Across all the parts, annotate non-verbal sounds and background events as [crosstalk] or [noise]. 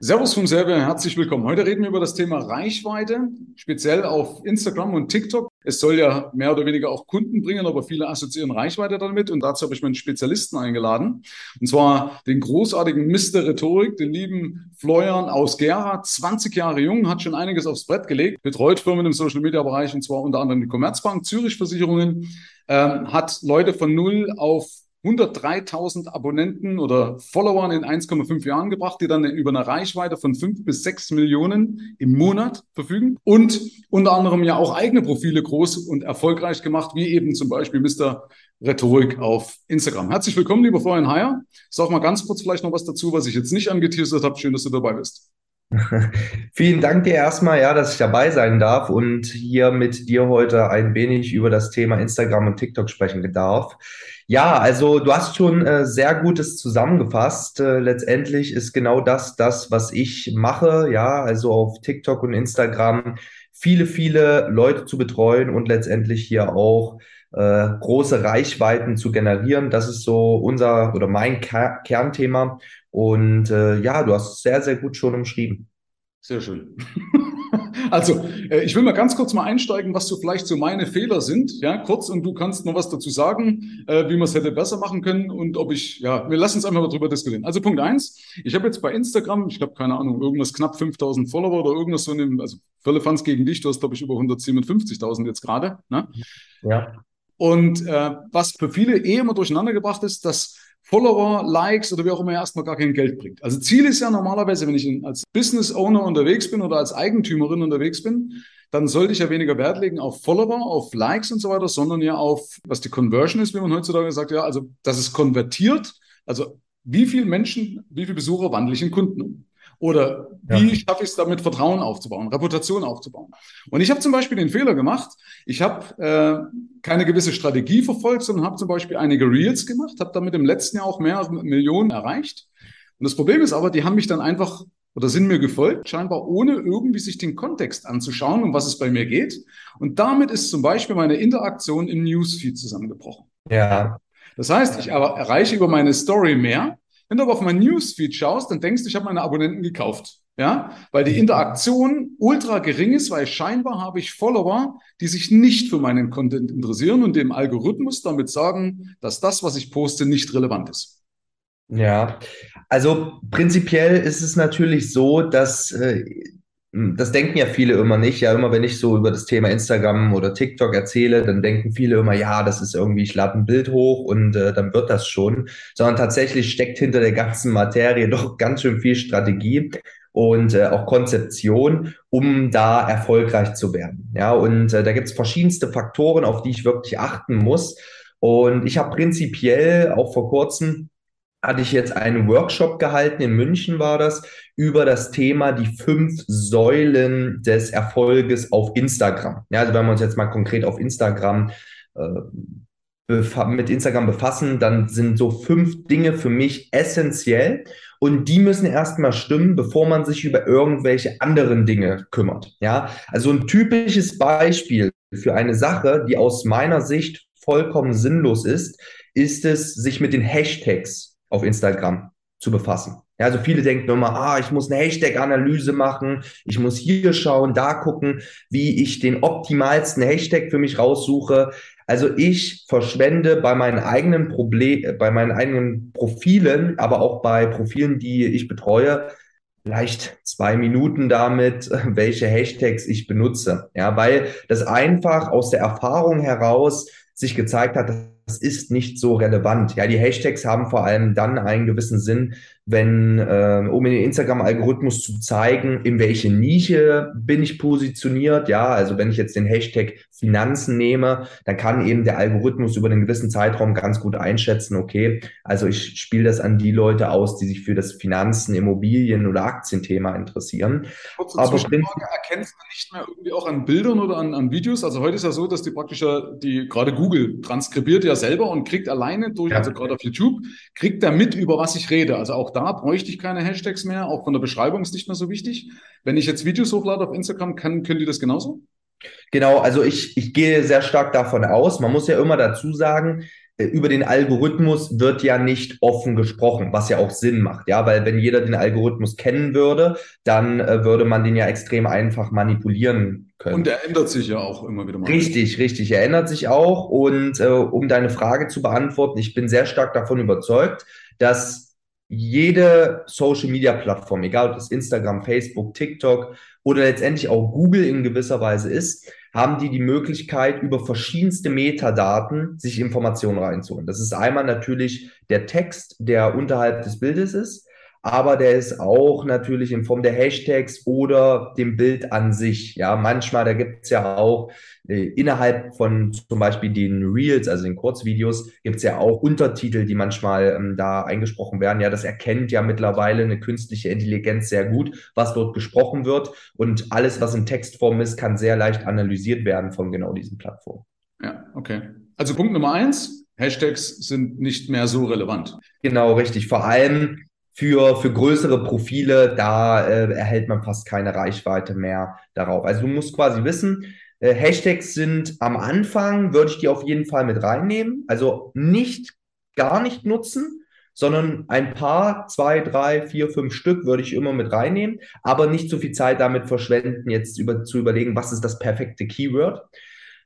Servus vom Server, herzlich willkommen. Heute reden wir über das Thema Reichweite, speziell auf Instagram und TikTok. Es soll ja mehr oder weniger auch Kunden bringen, aber viele assoziieren Reichweite damit und dazu habe ich meinen Spezialisten eingeladen. Und zwar den großartigen Mr. Rhetorik, den lieben Florian aus Gera, 20 Jahre jung, hat schon einiges aufs Brett gelegt, betreut Firmen im Social Media Bereich und zwar unter anderem die Commerzbank, Zürich Versicherungen, ähm, hat Leute von null auf 103.000 Abonnenten oder Followern in 1,5 Jahren gebracht, die dann über eine Reichweite von 5 bis 6 Millionen im Monat verfügen und unter anderem ja auch eigene Profile groß und erfolgreich gemacht, wie eben zum Beispiel Mr. Rhetorik auf Instagram. Herzlich willkommen, lieber Florian Heyer. Sag mal ganz kurz vielleicht noch was dazu, was ich jetzt nicht angeteasert habe. Schön, dass du dabei bist. [laughs] Vielen Dank dir erstmal, ja, dass ich dabei sein darf und hier mit dir heute ein wenig über das Thema Instagram und TikTok sprechen darf. Ja, also du hast schon äh, sehr Gutes zusammengefasst. Äh, letztendlich ist genau das das, was ich mache, ja, also auf TikTok und Instagram viele, viele Leute zu betreuen und letztendlich hier auch äh, große Reichweiten zu generieren. Das ist so unser oder mein Ker Kernthema. Und äh, ja, du hast es sehr, sehr gut schon umschrieben. Sehr schön. [laughs] Also, äh, ich will mal ganz kurz mal einsteigen, was so vielleicht so meine Fehler sind. Ja, kurz und du kannst noch was dazu sagen, äh, wie man es hätte besser machen können und ob ich, ja, wir lassen uns einfach mal drüber diskutieren. Also Punkt eins, ich habe jetzt bei Instagram, ich habe keine Ahnung, irgendwas knapp 5000 Follower oder irgendwas so in dem, also Völle Fans gegen dich, du hast glaube ich über 157.000 jetzt gerade. Ne? Ja. Und äh, was für viele eh immer durcheinander gebracht ist, dass Follower, Likes oder wie auch immer erstmal gar kein Geld bringt. Also Ziel ist ja normalerweise, wenn ich als Business Owner unterwegs bin oder als Eigentümerin unterwegs bin, dann sollte ich ja weniger Wert legen auf Follower, auf Likes und so weiter, sondern ja auf, was die Conversion ist, wie man heutzutage sagt, ja, also, dass es konvertiert. Also, wie viele Menschen, wie viele Besucher wandle ich in Kunden um? Oder wie ja. schaffe ich es damit, Vertrauen aufzubauen, Reputation aufzubauen? Und ich habe zum Beispiel den Fehler gemacht, ich habe äh, keine gewisse Strategie verfolgt, sondern habe zum Beispiel einige Reels gemacht, habe damit im letzten Jahr auch mehr Millionen erreicht. Und das Problem ist aber, die haben mich dann einfach oder sind mir gefolgt, scheinbar ohne irgendwie sich den Kontext anzuschauen, um was es bei mir geht. Und damit ist zum Beispiel meine Interaktion im Newsfeed zusammengebrochen. Ja. Das heißt, ich erreiche über meine Story mehr, wenn du aber auf mein Newsfeed schaust, dann denkst du, ich habe meine Abonnenten gekauft. Ja, weil die Interaktion ultra gering ist, weil scheinbar habe ich Follower, die sich nicht für meinen Content interessieren und dem Algorithmus damit sagen, dass das, was ich poste, nicht relevant ist. Ja, also prinzipiell ist es natürlich so, dass äh, das denken ja viele immer nicht. Ja, immer wenn ich so über das Thema Instagram oder TikTok erzähle, dann denken viele immer, ja, das ist irgendwie, ich lade ein Bild hoch und äh, dann wird das schon. Sondern tatsächlich steckt hinter der ganzen Materie [laughs] doch ganz schön viel Strategie und äh, auch Konzeption, um da erfolgreich zu werden. Ja, und äh, da gibt es verschiedenste Faktoren, auf die ich wirklich achten muss. Und ich habe prinzipiell auch vor kurzem hatte ich jetzt einen Workshop gehalten, in München war das, über das Thema die fünf Säulen des Erfolges auf Instagram. Ja, also wenn wir uns jetzt mal konkret auf Instagram äh, mit Instagram befassen, dann sind so fünf Dinge für mich essentiell und die müssen erstmal stimmen, bevor man sich über irgendwelche anderen Dinge kümmert. Ja, also ein typisches Beispiel für eine Sache, die aus meiner Sicht vollkommen sinnlos ist, ist es, sich mit den Hashtags auf Instagram zu befassen. Ja, also viele denken immer, ah, ich muss eine Hashtag-Analyse machen, ich muss hier schauen, da gucken, wie ich den optimalsten Hashtag für mich raussuche. Also ich verschwende bei meinen eigenen Problem, bei meinen eigenen Profilen, aber auch bei Profilen, die ich betreue, vielleicht zwei Minuten damit, [laughs] welche Hashtags ich benutze. Ja, weil das einfach aus der Erfahrung heraus sich gezeigt hat, das ist nicht so relevant. Ja, die Hashtags haben vor allem dann einen gewissen Sinn, wenn, äh, um in den Instagram-Algorithmus zu zeigen, in welche Nische bin ich positioniert. Ja, also wenn ich jetzt den Hashtag Finanzen nehme, dann kann eben der Algorithmus über einen gewissen Zeitraum ganz gut einschätzen, okay, also ich spiele das an die Leute aus, die sich für das Finanzen, Immobilien oder Aktienthema interessieren. Kurze Aber Zwischenfrage, erkennst du nicht mehr irgendwie auch an Bildern oder an, an Videos? Also heute ist ja so, dass die praktisch die gerade Google transkribiert ja selber und kriegt alleine durch, ja. also gerade auf YouTube, kriegt er mit, über was ich rede. Also auch da bräuchte ich keine Hashtags mehr, auch von der Beschreibung ist nicht mehr so wichtig. Wenn ich jetzt Videos hochlade auf Instagram, kann, können die das genauso? Genau, also ich, ich gehe sehr stark davon aus. Man muss ja immer dazu sagen, äh, über den Algorithmus wird ja nicht offen gesprochen, was ja auch Sinn macht, ja, weil wenn jeder den Algorithmus kennen würde, dann äh, würde man den ja extrem einfach manipulieren können. Und er ändert sich ja auch immer wieder mal. Richtig, richtig, er ändert sich auch. Und äh, um deine Frage zu beantworten, ich bin sehr stark davon überzeugt, dass jede Social Media Plattform, egal ob das Instagram, Facebook, TikTok oder letztendlich auch Google in gewisser Weise ist, haben die die Möglichkeit, über verschiedenste Metadaten sich Informationen reinzuholen. Das ist einmal natürlich der Text, der unterhalb des Bildes ist aber der ist auch natürlich in Form der Hashtags oder dem Bild an sich. Ja, manchmal, da gibt es ja auch äh, innerhalb von zum Beispiel den Reels, also den Kurzvideos, gibt es ja auch Untertitel, die manchmal ähm, da eingesprochen werden. Ja, das erkennt ja mittlerweile eine künstliche Intelligenz sehr gut, was dort gesprochen wird. Und alles, was in Textform ist, kann sehr leicht analysiert werden von genau diesen Plattformen. Ja, okay. Also Punkt Nummer eins, Hashtags sind nicht mehr so relevant. Genau, richtig. Vor allem für, für größere Profile, da äh, erhält man fast keine Reichweite mehr darauf. Also du musst quasi wissen, äh, Hashtags sind am Anfang, würde ich die auf jeden Fall mit reinnehmen. Also nicht gar nicht nutzen, sondern ein paar, zwei, drei, vier, fünf Stück würde ich immer mit reinnehmen, aber nicht so viel Zeit damit verschwenden, jetzt über, zu überlegen, was ist das perfekte Keyword.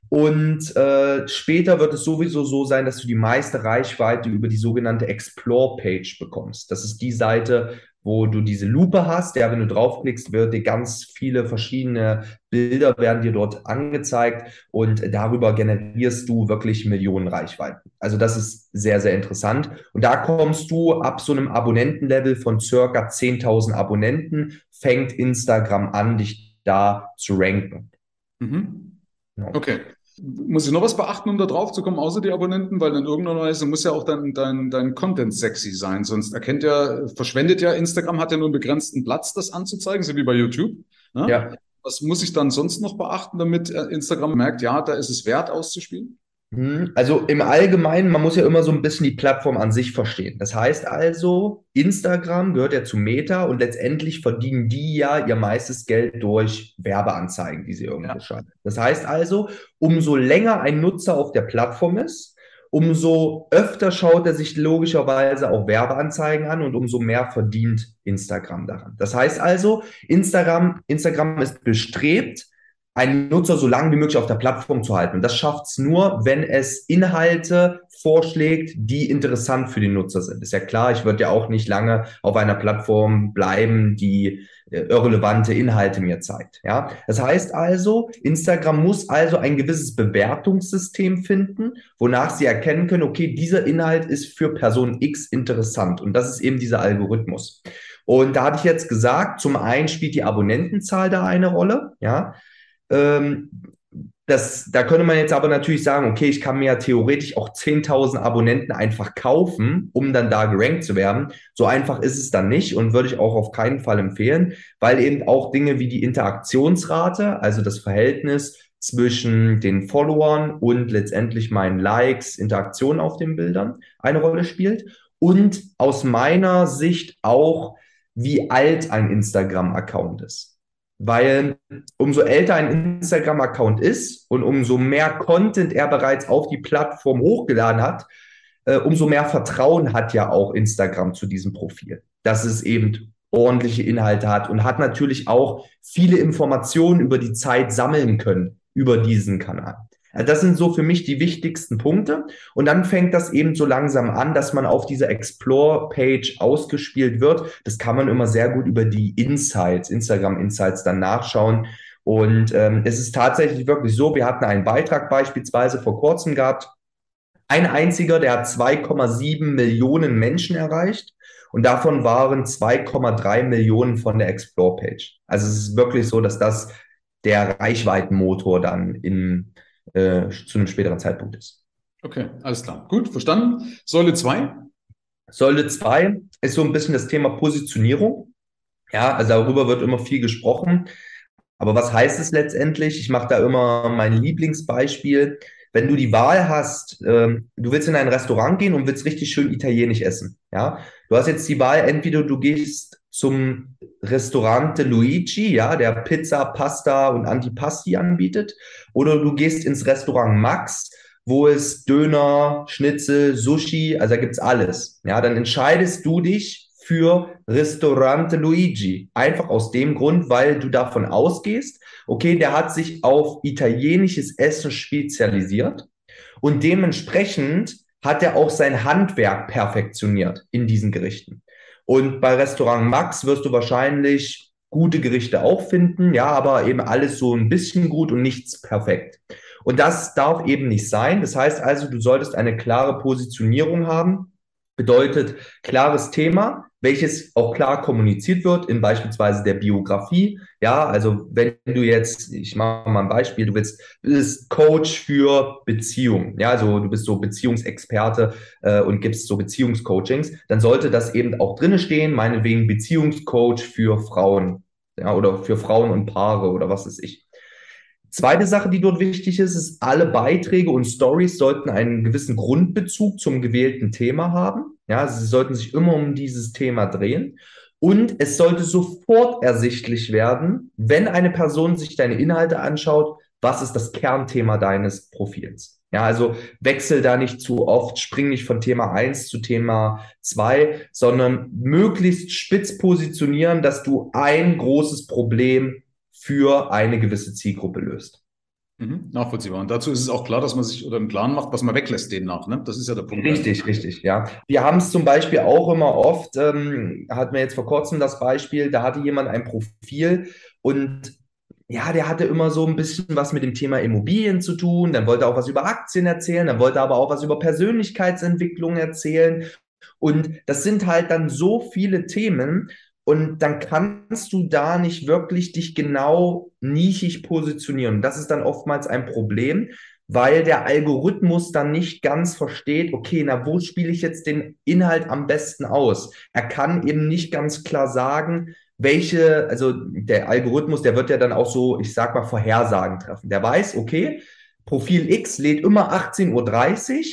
Und äh, später wird es sowieso so sein, dass du die meiste Reichweite über die sogenannte Explore-Page bekommst. Das ist die Seite, wo du diese Lupe hast. Ja, wenn du draufklickst, wird dir ganz viele verschiedene Bilder werden dir dort angezeigt und darüber generierst du wirklich Millionen Reichweiten. Also das ist sehr, sehr interessant. Und da kommst du ab so einem Abonnentenlevel von circa 10.000 Abonnenten, fängt Instagram an, dich da zu ranken. Mhm. Okay. Muss ich noch was beachten, um da drauf zu kommen, außer die Abonnenten? Weil in irgendeiner Weise muss ja auch dein, dein, dein Content sexy sein. Sonst erkennt ja, verschwendet ja, Instagram hat ja nur einen begrenzten Platz, das anzuzeigen, so wie bei YouTube. Ne? Ja. Was muss ich dann sonst noch beachten, damit äh, Instagram merkt, ja, da ist es wert auszuspielen? Hm, also im Allgemeinen, man muss ja immer so ein bisschen die Plattform an sich verstehen. Das heißt also, Instagram gehört ja zu Meta und letztendlich verdienen die ja ihr meistes Geld durch Werbeanzeigen, die sie irgendwo ja. schalten. Das heißt also, umso länger ein Nutzer auf der Plattform ist, umso öfter schaut er sich logischerweise auch Werbeanzeigen an und umso mehr verdient Instagram daran. Das heißt also, Instagram, Instagram ist bestrebt, einen Nutzer so lange wie möglich auf der Plattform zu halten. Und das schafft es nur, wenn es Inhalte vorschlägt, die interessant für den Nutzer sind. Ist ja klar, ich würde ja auch nicht lange auf einer Plattform bleiben, die äh, irrelevante Inhalte mir zeigt. Ja, das heißt also, Instagram muss also ein gewisses Bewertungssystem finden, wonach sie erkennen können, okay, dieser Inhalt ist für Person X interessant. Und das ist eben dieser Algorithmus. Und da hatte ich jetzt gesagt, zum einen spielt die Abonnentenzahl da eine Rolle, ja. Ähm, das, da könnte man jetzt aber natürlich sagen, okay, ich kann mir ja theoretisch auch 10.000 Abonnenten einfach kaufen, um dann da gerankt zu werden. So einfach ist es dann nicht und würde ich auch auf keinen Fall empfehlen, weil eben auch Dinge wie die Interaktionsrate, also das Verhältnis zwischen den Followern und letztendlich meinen Likes, Interaktionen auf den Bildern eine Rolle spielt. Und aus meiner Sicht auch, wie alt ein Instagram-Account ist. Weil umso älter ein Instagram-Account ist und umso mehr Content er bereits auf die Plattform hochgeladen hat, äh, umso mehr Vertrauen hat ja auch Instagram zu diesem Profil, dass es eben ordentliche Inhalte hat und hat natürlich auch viele Informationen über die Zeit sammeln können über diesen Kanal. Also das sind so für mich die wichtigsten Punkte. Und dann fängt das eben so langsam an, dass man auf dieser Explore-Page ausgespielt wird. Das kann man immer sehr gut über die Insights, Instagram-Insights dann nachschauen. Und ähm, es ist tatsächlich wirklich so, wir hatten einen Beitrag beispielsweise vor kurzem gehabt. Ein einziger, der hat 2,7 Millionen Menschen erreicht. Und davon waren 2,3 Millionen von der Explore-Page. Also es ist wirklich so, dass das der Reichweitenmotor dann in, äh, zu einem späteren Zeitpunkt ist. Okay, alles klar. Gut, verstanden. Säule 2? Säule 2 ist so ein bisschen das Thema Positionierung. Ja, also darüber wird immer viel gesprochen. Aber was heißt es letztendlich? Ich mache da immer mein Lieblingsbeispiel. Wenn du die Wahl hast, ähm, du willst in ein Restaurant gehen und willst richtig schön italienisch essen. Ja, du hast jetzt die Wahl, entweder du gehst zum Restaurante Luigi, ja, der Pizza, Pasta und Antipasti anbietet, oder du gehst ins Restaurant Max, wo es Döner, Schnitzel, Sushi, also da gibt's alles. Ja, dann entscheidest du dich für Restaurante Luigi. Einfach aus dem Grund, weil du davon ausgehst, okay, der hat sich auf italienisches Essen spezialisiert und dementsprechend hat er auch sein Handwerk perfektioniert in diesen Gerichten. Und bei Restaurant Max wirst du wahrscheinlich gute Gerichte auch finden, ja, aber eben alles so ein bisschen gut und nichts perfekt. Und das darf eben nicht sein. Das heißt also, du solltest eine klare Positionierung haben, bedeutet klares Thema, welches auch klar kommuniziert wird in beispielsweise der Biografie. Ja, also wenn du jetzt, ich mache mal ein Beispiel, du willst, bist Coach für Beziehungen, ja, also du bist so Beziehungsexperte äh, und gibst so Beziehungscoachings, dann sollte das eben auch drinne stehen, meinetwegen Beziehungscoach für Frauen, ja, oder für Frauen und Paare oder was ist ich. Zweite Sache, die dort wichtig ist, ist, alle Beiträge und Stories sollten einen gewissen Grundbezug zum gewählten Thema haben. Ja, sie sollten sich immer um dieses Thema drehen. Und es sollte sofort ersichtlich werden, wenn eine Person sich deine Inhalte anschaut, was ist das Kernthema deines Profils. Ja, also wechsel da nicht zu oft, spring nicht von Thema eins zu Thema zwei, sondern möglichst spitz positionieren, dass du ein großes Problem für eine gewisse Zielgruppe löst. Mhm, nachvollziehbar. Und dazu ist es auch klar, dass man sich oder im Klaren macht, was man weglässt demnach. Ne? Das ist ja der Punkt. Richtig, richtig, ja. Wir haben es zum Beispiel auch immer oft, ähm, hatten wir jetzt vor kurzem das Beispiel, da hatte jemand ein Profil und ja, der hatte immer so ein bisschen was mit dem Thema Immobilien zu tun, dann wollte er auch was über Aktien erzählen, dann wollte er aber auch was über Persönlichkeitsentwicklung erzählen. Und das sind halt dann so viele Themen, und dann kannst du da nicht wirklich dich genau nischig positionieren. Das ist dann oftmals ein Problem, weil der Algorithmus dann nicht ganz versteht, okay, na, wo spiele ich jetzt den Inhalt am besten aus? Er kann eben nicht ganz klar sagen, welche, also der Algorithmus, der wird ja dann auch so, ich sag mal, Vorhersagen treffen. Der weiß, okay, Profil X lädt immer 18.30 Uhr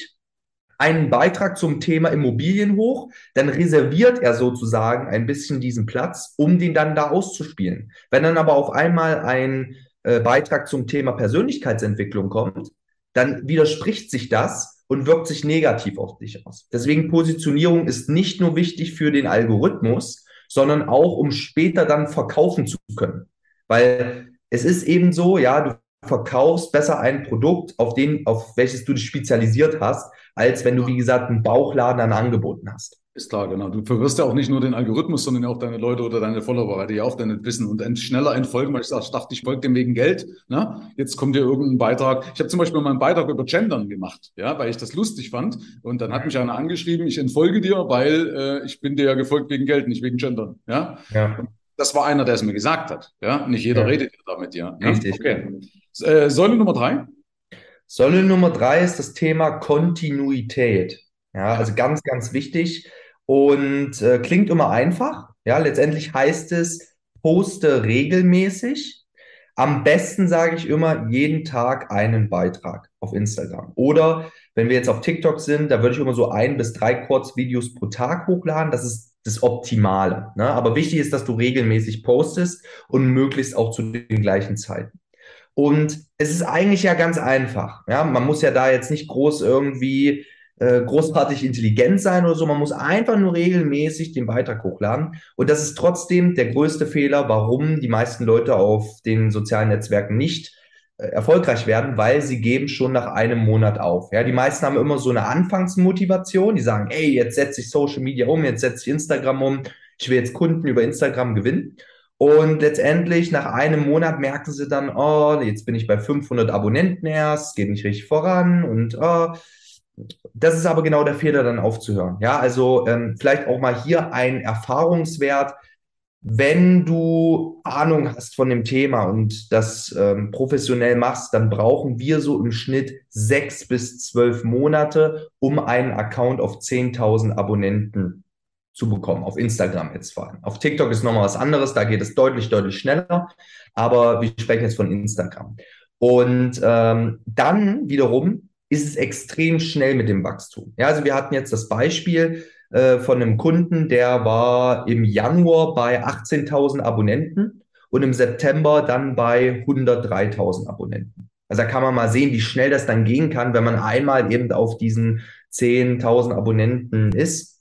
einen Beitrag zum Thema Immobilien hoch, dann reserviert er sozusagen ein bisschen diesen Platz, um den dann da auszuspielen. Wenn dann aber auf einmal ein äh, Beitrag zum Thema Persönlichkeitsentwicklung kommt, dann widerspricht sich das und wirkt sich negativ auf dich aus. Deswegen Positionierung ist nicht nur wichtig für den Algorithmus, sondern auch, um später dann verkaufen zu können. Weil es ist eben so, ja, du verkaufst besser ein Produkt, auf den, auf welches du dich spezialisiert hast, als wenn du, wie gesagt, einen Bauchladen an Angeboten hast. Ist klar, genau. Du verwirrst ja auch nicht nur den Algorithmus, sondern auch deine Leute oder deine Follower, weil die ja auch deine wissen und ein schneller entfolgen, weil ich sage, ich dachte, ich folge dem wegen Geld. Ne? Jetzt kommt dir irgendein Beitrag. Ich habe zum Beispiel mal einen Beitrag über Gendern gemacht, ja, weil ich das lustig fand. Und dann hat mich einer angeschrieben, ich entfolge dir, weil äh, ich bin dir ja gefolgt wegen Geld, nicht wegen Gendern. Ja. ja. Das war einer, der es mir gesagt hat. Ja, nicht jeder ja. redet ja damit, ja. Richtig. Okay. Äh, Säule Nummer drei. Säule Nummer drei ist das Thema Kontinuität. Ja, also ganz, ganz wichtig und äh, klingt immer einfach. Ja, letztendlich heißt es, poste regelmäßig. Am besten sage ich immer jeden Tag einen Beitrag auf Instagram. Oder wenn wir jetzt auf TikTok sind, da würde ich immer so ein bis drei Kurzvideos pro Tag hochladen. Das ist das Optimale. Ne? Aber wichtig ist, dass du regelmäßig postest und möglichst auch zu den gleichen Zeiten. Und es ist eigentlich ja ganz einfach. Ja, man muss ja da jetzt nicht groß irgendwie äh, großartig intelligent sein oder so. Man muss einfach nur regelmäßig den Beitrag hochladen. Und das ist trotzdem der größte Fehler, warum die meisten Leute auf den sozialen Netzwerken nicht äh, erfolgreich werden, weil sie geben schon nach einem Monat auf. Ja, die meisten haben immer so eine Anfangsmotivation. Die sagen, ey, jetzt setze ich Social Media um, jetzt setze ich Instagram um. Ich will jetzt Kunden über Instagram gewinnen. Und letztendlich nach einem Monat merken sie dann, oh, jetzt bin ich bei 500 Abonnenten erst, geht nicht richtig voran und oh, das ist aber genau der Fehler, dann aufzuhören. Ja, also ähm, vielleicht auch mal hier ein Erfahrungswert. Wenn du Ahnung hast von dem Thema und das ähm, professionell machst, dann brauchen wir so im Schnitt sechs bis zwölf Monate, um einen Account auf 10.000 Abonnenten zu bekommen, auf Instagram jetzt vor allem. Auf TikTok ist nochmal was anderes, da geht es deutlich, deutlich schneller, aber wir sprechen jetzt von Instagram. Und ähm, dann wiederum ist es extrem schnell mit dem Wachstum. Ja, also wir hatten jetzt das Beispiel äh, von einem Kunden, der war im Januar bei 18.000 Abonnenten und im September dann bei 103.000 Abonnenten. Also da kann man mal sehen, wie schnell das dann gehen kann, wenn man einmal eben auf diesen 10.000 Abonnenten ist,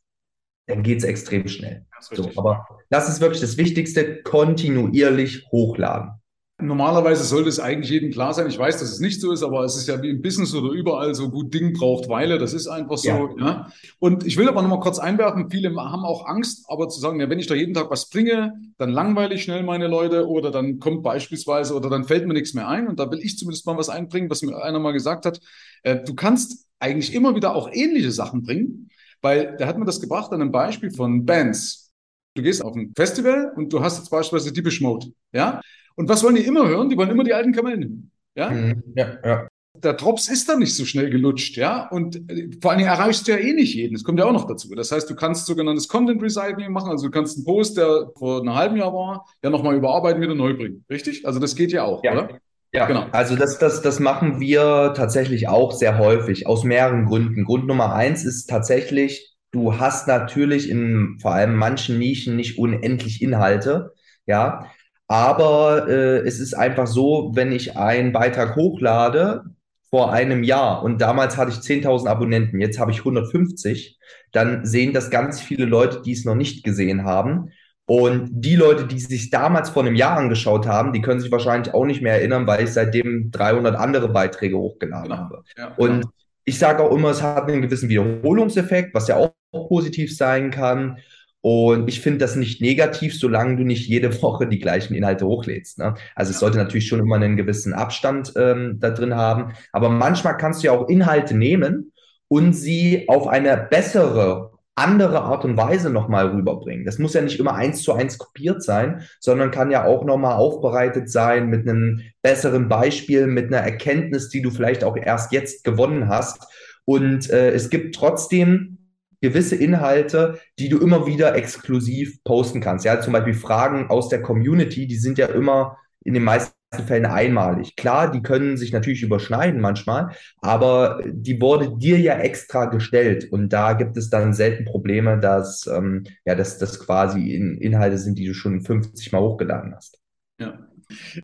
dann geht es extrem schnell. So, aber das ist wirklich das Wichtigste, kontinuierlich hochladen. Normalerweise sollte es eigentlich jedem klar sein. Ich weiß, dass es nicht so ist, aber es ist ja wie im Business oder überall so gut Ding braucht Weile. Das ist einfach so. Ja. ja. Und ich will aber nochmal kurz einwerfen. Viele haben auch Angst, aber zu sagen, ja, wenn ich da jeden Tag was bringe, dann langweile ich schnell meine Leute oder dann kommt beispielsweise oder dann fällt mir nichts mehr ein. Und da will ich zumindest mal was einbringen, was mir einer mal gesagt hat. Äh, du kannst eigentlich immer wieder auch ähnliche Sachen bringen, weil der hat mir das gebracht an einem Beispiel von Bands. Du gehst auf ein Festival und du hast jetzt beispielsweise Deepish Mode, ja? Und was wollen die immer hören? Die wollen immer die alten Kamellen. Ja? Mhm. ja, ja. Der Drops ist dann nicht so schnell gelutscht, ja. Und äh, vor allen Dingen erreichst du ja eh nicht jeden. Das kommt ja auch noch dazu. Das heißt, du kannst sogenanntes Content Recycling machen. Also du kannst einen Post, der vor einem halben Jahr war, ja nochmal überarbeiten, wieder neu bringen. Richtig? Also das geht ja auch, ja. oder? Ja, genau. Also das, das, das machen wir tatsächlich auch sehr häufig, aus mehreren Gründen. Grund Nummer eins ist tatsächlich, du hast natürlich in vor allem manchen Nischen nicht unendlich Inhalte. Ja, aber äh, es ist einfach so, wenn ich einen Beitrag hochlade vor einem Jahr und damals hatte ich 10.000 Abonnenten, jetzt habe ich 150, dann sehen das ganz viele Leute, die es noch nicht gesehen haben. Und die Leute, die sich damals vor einem Jahr angeschaut haben, die können sich wahrscheinlich auch nicht mehr erinnern, weil ich seitdem 300 andere Beiträge hochgeladen genau. habe. Ja, und genau. ich sage auch immer, es hat einen gewissen Wiederholungseffekt, was ja auch positiv sein kann. Und ich finde das nicht negativ, solange du nicht jede [laughs] Woche die gleichen Inhalte hochlädst. Ne? Also es sollte natürlich schon immer einen gewissen Abstand ähm, da drin haben. Aber manchmal kannst du ja auch Inhalte nehmen und sie auf eine bessere, andere Art und Weise nochmal rüberbringen. Das muss ja nicht immer eins zu eins kopiert sein, sondern kann ja auch nochmal aufbereitet sein mit einem besseren Beispiel, mit einer Erkenntnis, die du vielleicht auch erst jetzt gewonnen hast. Und äh, es gibt trotzdem gewisse Inhalte, die du immer wieder exklusiv posten kannst. Ja, zum Beispiel Fragen aus der Community, die sind ja immer in den meisten Fällen einmalig. Klar, die können sich natürlich überschneiden manchmal, aber die wurde dir ja extra gestellt und da gibt es dann selten Probleme, dass ähm, ja, dass das quasi in Inhalte sind, die du schon 50 Mal hochgeladen hast. Ja.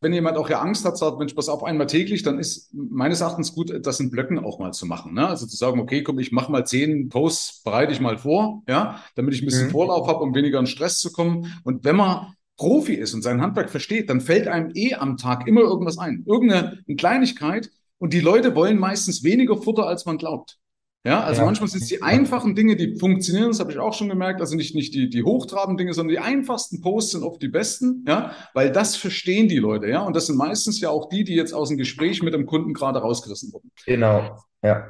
Wenn jemand auch ja Angst hat, sagt, Mensch, pass auf einmal täglich, dann ist meines Erachtens gut, das in Blöcken auch mal zu machen. Ne? Also zu sagen, okay, komm, ich mache mal zehn Posts, bereite ich mal vor, ja, damit ich ein bisschen mhm. Vorlauf habe, um weniger in Stress zu kommen. Und wenn man Profi ist und sein Handwerk versteht, dann fällt einem eh am Tag immer irgendwas ein. Irgendeine Kleinigkeit. Und die Leute wollen meistens weniger Futter, als man glaubt. Ja, also ja. manchmal sind es die einfachen Dinge, die funktionieren, das habe ich auch schon gemerkt. Also nicht, nicht die, die hochtrabenden Dinge, sondern die einfachsten Posts sind oft die besten, ja, weil das verstehen die Leute, ja. Und das sind meistens ja auch die, die jetzt aus dem Gespräch mit dem Kunden gerade rausgerissen wurden. Genau, ja.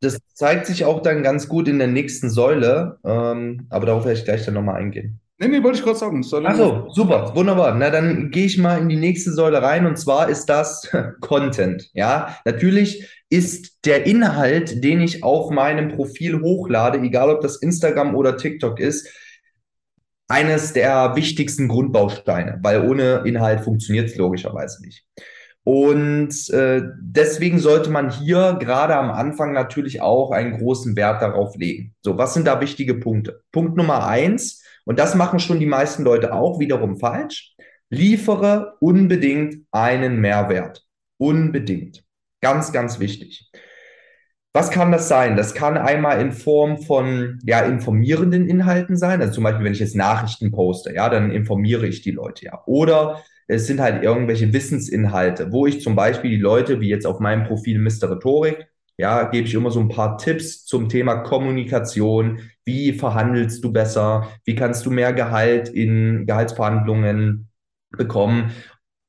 Das zeigt sich auch dann ganz gut in der nächsten Säule, ähm, aber darauf werde ich gleich dann nochmal eingehen. Nee, nee, wollte ich kurz sagen. Achso, super, wunderbar. Na, dann gehe ich mal in die nächste Säule rein und zwar ist das [laughs] Content. Ja, natürlich ist der Inhalt, den ich auf meinem Profil hochlade, egal ob das Instagram oder TikTok ist, eines der wichtigsten Grundbausteine, weil ohne Inhalt funktioniert es logischerweise nicht. Und äh, deswegen sollte man hier gerade am Anfang natürlich auch einen großen Wert darauf legen. So, was sind da wichtige Punkte? Punkt Nummer eins, und das machen schon die meisten Leute auch wiederum falsch, liefere unbedingt einen Mehrwert. Unbedingt. Ganz, ganz wichtig. Was kann das sein? Das kann einmal in Form von ja, informierenden Inhalten sein. Also zum Beispiel, wenn ich jetzt Nachrichten poste, ja, dann informiere ich die Leute ja. Oder es sind halt irgendwelche Wissensinhalte, wo ich zum Beispiel die Leute, wie jetzt auf meinem Profil Mr. Rhetorik, ja, gebe ich immer so ein paar Tipps zum Thema Kommunikation. Wie verhandelst du besser? Wie kannst du mehr Gehalt in Gehaltsverhandlungen bekommen?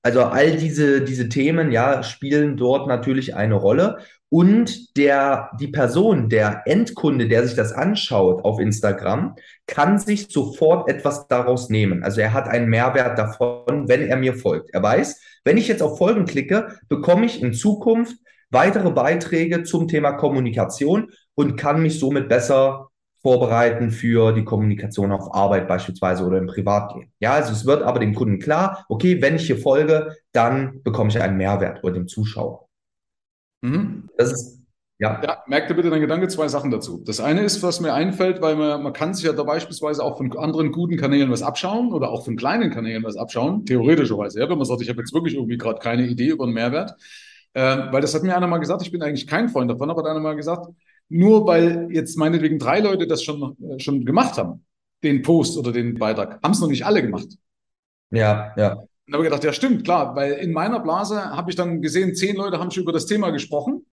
Also all diese, diese Themen, ja, spielen dort natürlich eine Rolle. Und der, die Person, der Endkunde, der sich das anschaut auf Instagram, kann sich sofort etwas daraus nehmen. Also er hat einen Mehrwert davon, wenn er mir folgt. Er weiß, wenn ich jetzt auf Folgen klicke, bekomme ich in Zukunft weitere Beiträge zum Thema Kommunikation und kann mich somit besser vorbereiten für die Kommunikation auf Arbeit beispielsweise oder im Privatleben. Ja, also es wird aber dem Kunden klar, okay, wenn ich hier folge, dann bekomme ich einen Mehrwert oder dem Zuschauer. Mhm. Das ist ja. ja, merkt ihr bitte deinen Gedanke zwei Sachen dazu. Das eine ist, was mir einfällt, weil man, man kann sich ja da beispielsweise auch von anderen guten Kanälen was abschauen oder auch von kleinen Kanälen was abschauen, theoretischerweise. Ja, wenn man sagt, ich habe jetzt wirklich irgendwie gerade keine Idee über einen Mehrwert, Ähm, weil das hat mir einer mal gesagt, ich bin eigentlich kein Freund davon, aber hat einer mal gesagt, nur weil jetzt meinetwegen drei Leute das schon, äh, schon gemacht haben, den Post oder den Beitrag, haben es noch nicht alle gemacht. Ja, ja. Und habe ich gedacht, ja stimmt, klar, weil in meiner Blase habe ich dann gesehen, zehn Leute haben schon über das Thema gesprochen.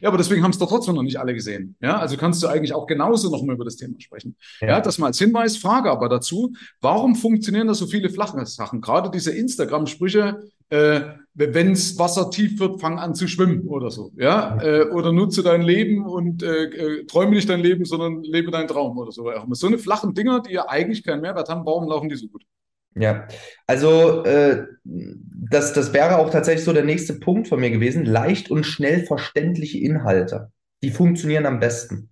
Ja, aber deswegen haben es doch trotzdem noch nicht alle gesehen. Ja, also kannst du eigentlich auch genauso noch mal über das Thema sprechen. Ja. ja, das mal als Hinweis, Frage aber dazu, warum funktionieren da so viele flache Sachen? Gerade diese Instagram-Sprüche, äh, wenn es Wasser tief wird, fang an zu schwimmen oder so. Ja, äh, oder nutze dein Leben und äh, äh, träume nicht dein Leben, sondern lebe deinen Traum oder so. So eine flachen Dinger, die ja eigentlich keinen Mehrwert haben, warum laufen die so gut? Ja, also äh, das, das wäre auch tatsächlich so der nächste Punkt von mir gewesen. Leicht und schnell verständliche Inhalte, die funktionieren am besten.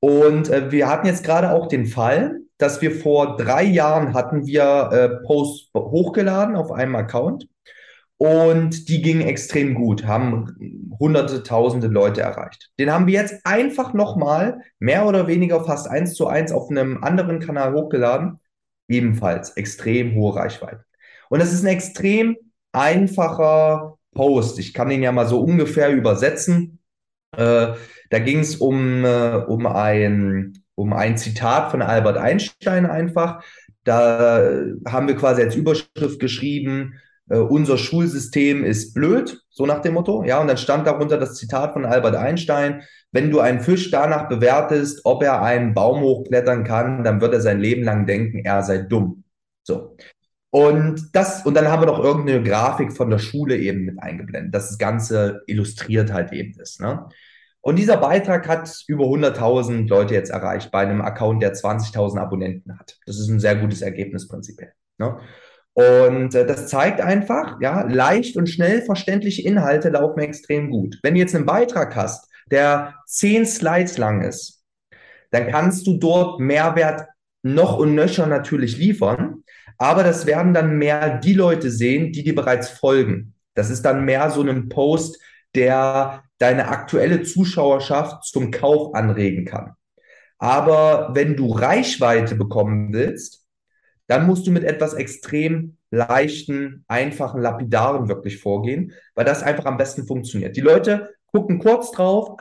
Und äh, wir hatten jetzt gerade auch den Fall, dass wir vor drei Jahren hatten wir äh, Posts hochgeladen auf einem Account und die gingen extrem gut, haben hunderte, tausende Leute erreicht. Den haben wir jetzt einfach nochmal mehr oder weniger fast eins zu eins auf einem anderen Kanal hochgeladen ebenfalls extrem hohe Reichweite. Und das ist ein extrem einfacher Post. Ich kann ihn ja mal so ungefähr übersetzen. Äh, da ging es um, äh, um, ein, um ein Zitat von Albert Einstein einfach. Da haben wir quasi als Überschrift geschrieben, äh, unser Schulsystem ist blöd, so nach dem Motto. Ja, und dann stand darunter das Zitat von Albert Einstein, wenn du einen Fisch danach bewertest, ob er einen Baum hochklettern kann, dann wird er sein Leben lang denken, er sei dumm. So. Und das, und dann haben wir noch irgendeine Grafik von der Schule eben mit eingeblendet, dass das Ganze illustriert halt eben ist. Ne? Und dieser Beitrag hat über 100.000 Leute jetzt erreicht bei einem Account, der 20.000 Abonnenten hat. Das ist ein sehr gutes Ergebnis prinzipiell. Ne? Und äh, das zeigt einfach, ja, leicht und schnell verständliche Inhalte laufen extrem gut. Wenn du jetzt einen Beitrag hast, der zehn Slides lang ist, dann kannst du dort Mehrwert noch und nöcher natürlich liefern, aber das werden dann mehr die Leute sehen, die dir bereits folgen. Das ist dann mehr so ein Post, der deine aktuelle Zuschauerschaft zum Kauf anregen kann. Aber wenn du Reichweite bekommen willst, dann musst du mit etwas extrem leichten, einfachen, lapidaren wirklich vorgehen, weil das einfach am besten funktioniert. Die Leute gucken kurz drauf,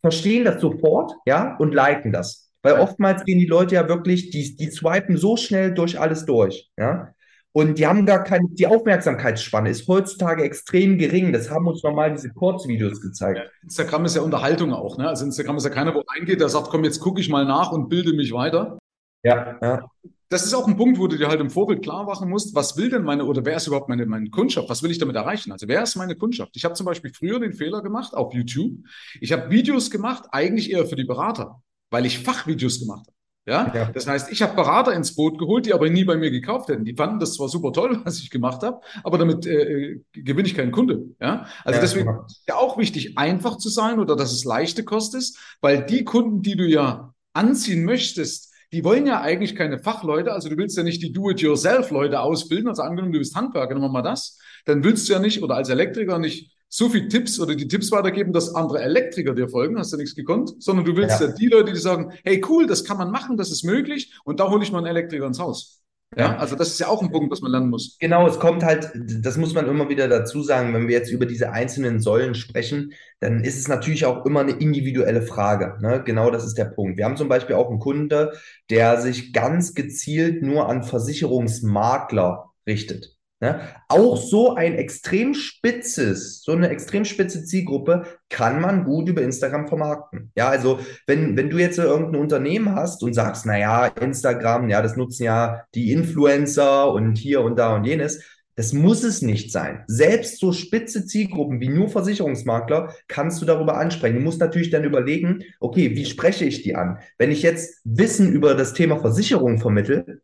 verstehen das sofort, ja, und liken das. Weil oftmals gehen die Leute ja wirklich, die, die swipen so schnell durch alles durch, ja. Und die haben gar keine, die Aufmerksamkeitsspanne ist heutzutage extrem gering. Das haben uns normal diese Kurzvideos gezeigt. Ja, Instagram ist ja Unterhaltung auch, ne? Also Instagram ist ja keiner, wo reingeht, der sagt, komm, jetzt gucke ich mal nach und bilde mich weiter. Ja, ja das ist auch ein Punkt, wo du dir halt im Vorbild klar machen musst, was will denn meine oder wer ist überhaupt meine, meine Kundschaft? Was will ich damit erreichen? Also wer ist meine Kundschaft? Ich habe zum Beispiel früher den Fehler gemacht auf YouTube. Ich habe Videos gemacht, eigentlich eher für die Berater, weil ich Fachvideos gemacht habe. Ja? ja? das heißt, ich habe Berater ins Boot geholt, die aber nie bei mir gekauft hätten. Die fanden das zwar super toll, [laughs] was ich gemacht habe, aber damit äh, äh gewinne ich keinen Kunde. Ja, also ja, deswegen genau. ist ja auch wichtig, einfach zu sein oder dass es leichte Kost ist, weil die Kunden, die du ja anziehen möchtest, die wollen ja eigentlich keine Fachleute, also du willst ja nicht die Do-it-yourself-Leute ausbilden, also angenommen, du bist Handwerker, nehmen wir mal das, dann willst du ja nicht oder als Elektriker nicht so viel Tipps oder die Tipps weitergeben, dass andere Elektriker dir folgen, hast du nichts gekonnt, sondern du willst ja, ja die Leute, die sagen, hey cool, das kann man machen, das ist möglich und da hole ich mal einen Elektriker ins Haus. Ja, also das ist ja auch ein Punkt, was man lernen muss. Genau, es kommt halt, das muss man immer wieder dazu sagen, wenn wir jetzt über diese einzelnen Säulen sprechen, dann ist es natürlich auch immer eine individuelle Frage. Ne? Genau das ist der Punkt. Wir haben zum Beispiel auch einen Kunde, der sich ganz gezielt nur an Versicherungsmakler richtet. Ne? Auch so ein extrem spitzes, so eine extrem spitze Zielgruppe kann man gut über Instagram vermarkten. Ja, also wenn, wenn du jetzt irgendein Unternehmen hast und sagst, naja, Instagram, ja, das nutzen ja die Influencer und hier und da und jenes, das muss es nicht sein. Selbst so spitze Zielgruppen wie nur Versicherungsmakler kannst du darüber ansprechen. Du musst natürlich dann überlegen, okay, wie spreche ich die an? Wenn ich jetzt Wissen über das Thema Versicherung vermittle,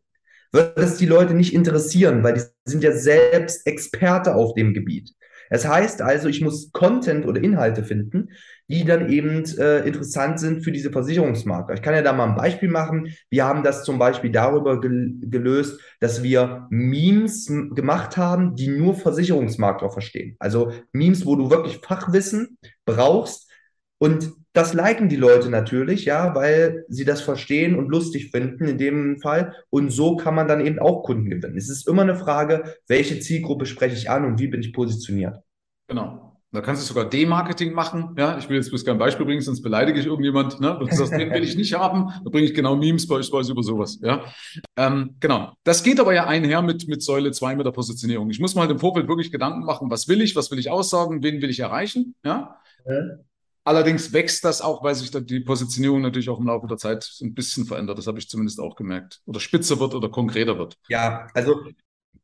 wird es die Leute nicht interessieren, weil die sind ja selbst Experte auf dem Gebiet. Das heißt also, ich muss Content oder Inhalte finden, die dann eben äh, interessant sind für diese Versicherungsmakler. Ich kann ja da mal ein Beispiel machen. Wir haben das zum Beispiel darüber gel gelöst, dass wir Memes gemacht haben, die nur Versicherungsmakler verstehen. Also Memes, wo du wirklich Fachwissen brauchst, und das liken die Leute natürlich, ja, weil sie das verstehen und lustig finden in dem Fall. Und so kann man dann eben auch Kunden gewinnen. Es ist immer eine Frage, welche Zielgruppe spreche ich an und wie bin ich positioniert. Genau. Da kannst du sogar D-Marketing machen. Ja, ich will jetzt bloß kein Beispiel bringen, sonst beleidige ich irgendjemand. Ne? Du sagst, den will ich nicht haben. Da bringe ich genau Memes beispielsweise über sowas. Ja, ähm, genau. Das geht aber ja einher mit, mit Säule 2 mit der Positionierung. Ich muss mal im Vorfeld wirklich Gedanken machen, was will ich, was will ich aussagen, wen will ich erreichen. Ja. ja. Allerdings wächst das auch, weil sich die Positionierung natürlich auch im Laufe der Zeit so ein bisschen verändert. Das habe ich zumindest auch gemerkt. Oder spitzer wird oder konkreter wird. Ja, also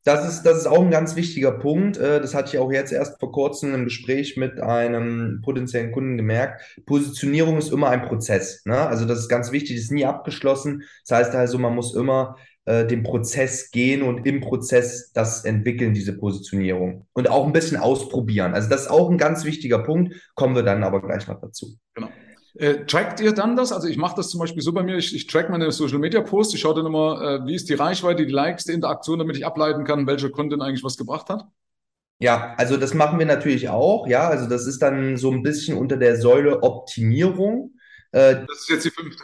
das ist, das ist auch ein ganz wichtiger Punkt. Äh, das hatte ich auch jetzt erst vor kurzem im Gespräch mit einem potenziellen Kunden gemerkt. Positionierung ist immer ein Prozess. Ne? Also das ist ganz wichtig, ist nie abgeschlossen. Das heißt also, man muss immer äh, den Prozess gehen und im Prozess das entwickeln, diese Positionierung. Und auch ein bisschen ausprobieren. Also das ist auch ein ganz wichtiger Punkt, kommen wir dann aber gleich noch dazu. Genau. Äh, trackt ihr dann das? Also ich mache das zum Beispiel so bei mir, ich, ich track meine Social Media Posts, ich schaue dann immer, äh, wie ist die Reichweite, die Likes, die Interaktion, damit ich ableiten kann, welcher Content eigentlich was gebracht hat. Ja, also das machen wir natürlich auch. Ja, also das ist dann so ein bisschen unter der Säule Optimierung. Äh, das ist jetzt die fünfte.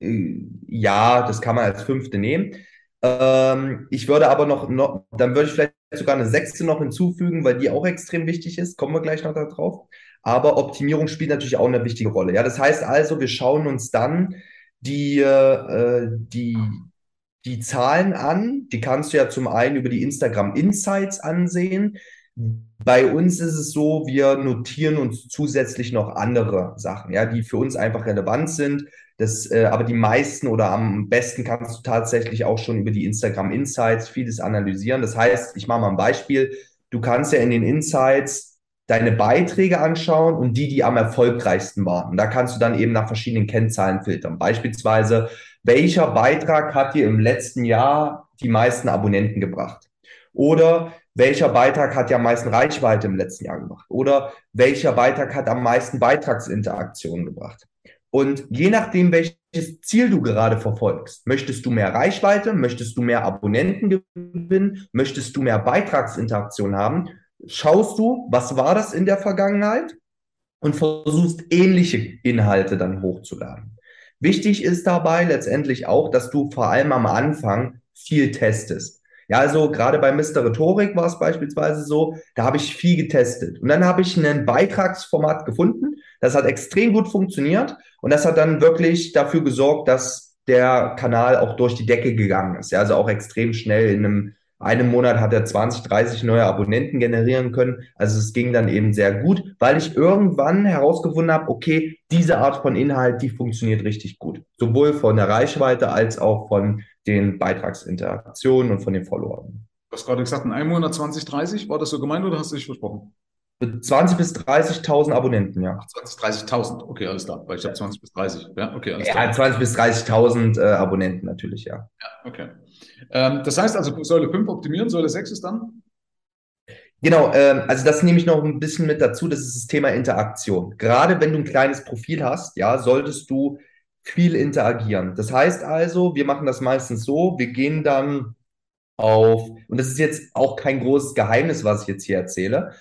Äh, ja, das kann man als fünfte nehmen. Ähm, ich würde aber noch, noch, dann würde ich vielleicht sogar eine sechste noch hinzufügen, weil die auch extrem wichtig ist. Kommen wir gleich noch darauf. Aber Optimierung spielt natürlich auch eine wichtige Rolle. Ja, das heißt also, wir schauen uns dann die, äh, die, die Zahlen an. Die kannst du ja zum einen über die Instagram Insights ansehen. Bei uns ist es so, wir notieren uns zusätzlich noch andere Sachen, ja, die für uns einfach relevant sind. Das, äh, aber die meisten oder am besten kannst du tatsächlich auch schon über die Instagram Insights vieles analysieren. Das heißt, ich mache mal ein Beispiel. Du kannst ja in den Insights deine Beiträge anschauen und die, die am erfolgreichsten waren. Und da kannst du dann eben nach verschiedenen Kennzahlen filtern. Beispielsweise, welcher Beitrag hat dir im letzten Jahr die meisten Abonnenten gebracht? Oder welcher Beitrag hat dir am meisten Reichweite im letzten Jahr gebracht? Oder welcher Beitrag hat am meisten Beitragsinteraktionen gebracht? Und je nachdem, welches Ziel du gerade verfolgst, möchtest du mehr Reichweite, möchtest du mehr Abonnenten gewinnen, möchtest du mehr Beitragsinteraktion haben, schaust du, was war das in der Vergangenheit und versuchst ähnliche Inhalte dann hochzuladen. Wichtig ist dabei letztendlich auch, dass du vor allem am Anfang viel testest. Ja, also gerade bei Mr. Rhetorik war es beispielsweise so, da habe ich viel getestet. Und dann habe ich ein Beitragsformat gefunden, das hat extrem gut funktioniert und das hat dann wirklich dafür gesorgt, dass der Kanal auch durch die Decke gegangen ist. Ja, also auch extrem schnell in einem einem Monat hat er 20, 30 neue Abonnenten generieren können. Also es ging dann eben sehr gut, weil ich irgendwann herausgefunden habe, okay, diese Art von Inhalt, die funktioniert richtig gut. Sowohl von der Reichweite als auch von den Beitragsinteraktionen und von den Followern. Du hast gerade gesagt, in einem Monat 20, 30, war das so gemeint oder hast du dich versprochen? 20 bis 30.000 Abonnenten, ja. 20, 30.000, okay, alles klar, weil ich habe 20 bis 30, ja, okay, alles klar. Ja, 20 bis 30.000 äh, Abonnenten natürlich, ja. Ja, okay. Ähm, das heißt also, Säule 5 optimieren, Säule 6 ist dann? Genau, ähm, also das nehme ich noch ein bisschen mit dazu, das ist das Thema Interaktion. Gerade wenn du ein kleines Profil hast, ja, solltest du viel interagieren. Das heißt also, wir machen das meistens so, wir gehen dann auf, und das ist jetzt auch kein großes Geheimnis, was ich jetzt hier erzähle,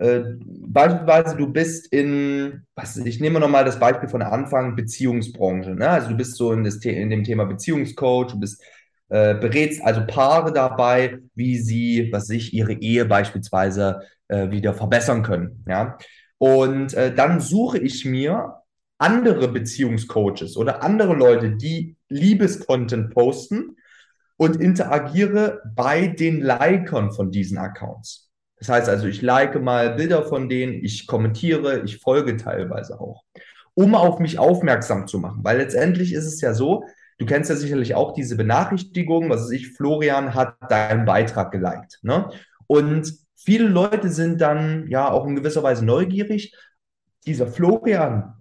äh, beispielsweise du bist in, was, ich nehme nochmal das Beispiel von Anfang, Beziehungsbranche. Ne? Also du bist so in, das, in dem Thema Beziehungscoach, du bist äh, berätst also Paare dabei, wie sie, was sich ihre Ehe beispielsweise äh, wieder verbessern können. Ja? Und äh, dann suche ich mir andere Beziehungscoaches oder andere Leute, die Liebescontent posten und interagiere bei den Likern von diesen Accounts. Das heißt also, ich like mal Bilder von denen, ich kommentiere, ich folge teilweise auch, um auf mich aufmerksam zu machen. Weil letztendlich ist es ja so, Du kennst ja sicherlich auch diese Benachrichtigung, was weiß ich, Florian hat deinen Beitrag geliked. Ne? Und viele Leute sind dann ja auch in gewisser Weise neugierig. Dieser Florian,